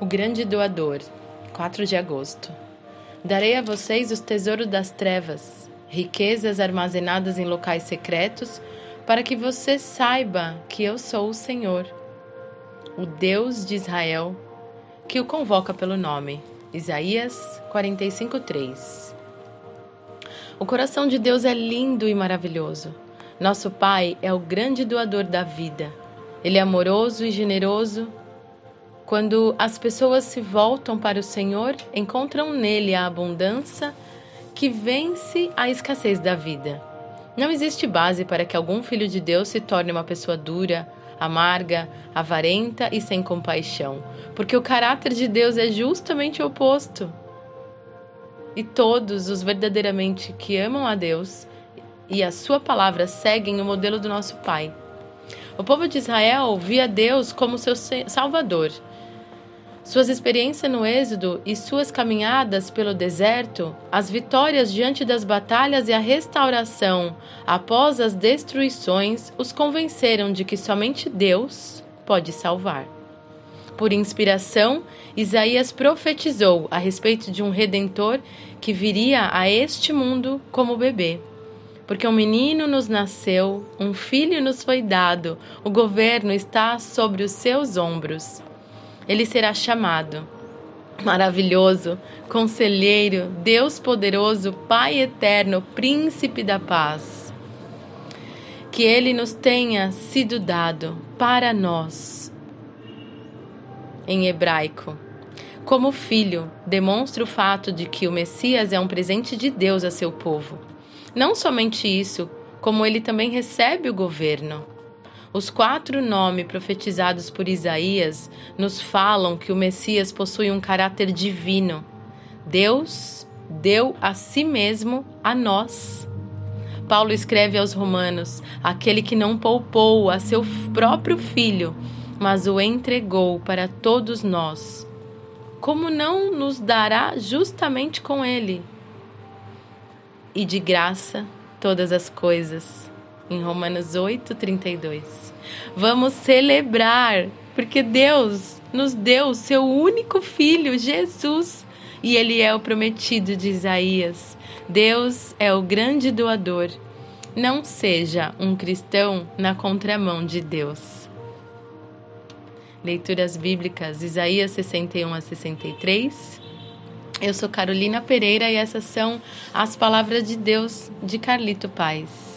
O grande doador, 4 de agosto. Darei a vocês os tesouros das trevas, riquezas armazenadas em locais secretos, para que você saiba que eu sou o Senhor, o Deus de Israel, que o convoca pelo nome. Isaías 45:3. O coração de Deus é lindo e maravilhoso. Nosso Pai é o grande doador da vida. Ele é amoroso e generoso. Quando as pessoas se voltam para o Senhor, encontram nele a abundância que vence a escassez da vida. Não existe base para que algum filho de Deus se torne uma pessoa dura, amarga, avarenta e sem compaixão, porque o caráter de Deus é justamente o oposto. E todos os verdadeiramente que amam a Deus e a sua palavra seguem o modelo do nosso Pai. O povo de Israel via Deus como seu Salvador. Suas experiências no Êxodo e suas caminhadas pelo deserto, as vitórias diante das batalhas e a restauração após as destruições os convenceram de que somente Deus pode salvar. Por inspiração, Isaías profetizou a respeito de um redentor que viria a este mundo como bebê porque um menino nos nasceu, um filho nos foi dado, o governo está sobre os seus ombros. Ele será chamado Maravilhoso, Conselheiro, Deus Poderoso, Pai Eterno, Príncipe da Paz. Que ele nos tenha sido dado para nós. Em hebraico. Como filho, demonstra o fato de que o Messias é um presente de Deus a seu povo. Não somente isso, como ele também recebe o governo. Os quatro nomes profetizados por Isaías nos falam que o Messias possui um caráter divino. Deus deu a si mesmo a nós. Paulo escreve aos Romanos: aquele que não poupou a seu próprio filho, mas o entregou para todos nós. Como não nos dará justamente com ele? e de graça todas as coisas. Em Romanos 8, 32. Vamos celebrar, porque Deus nos deu o seu único filho, Jesus, e ele é o prometido de Isaías. Deus é o grande doador. Não seja um cristão na contramão de Deus. Leituras bíblicas, Isaías 61 a 63. Eu sou Carolina Pereira e essas são as palavras de Deus de Carlito Paz.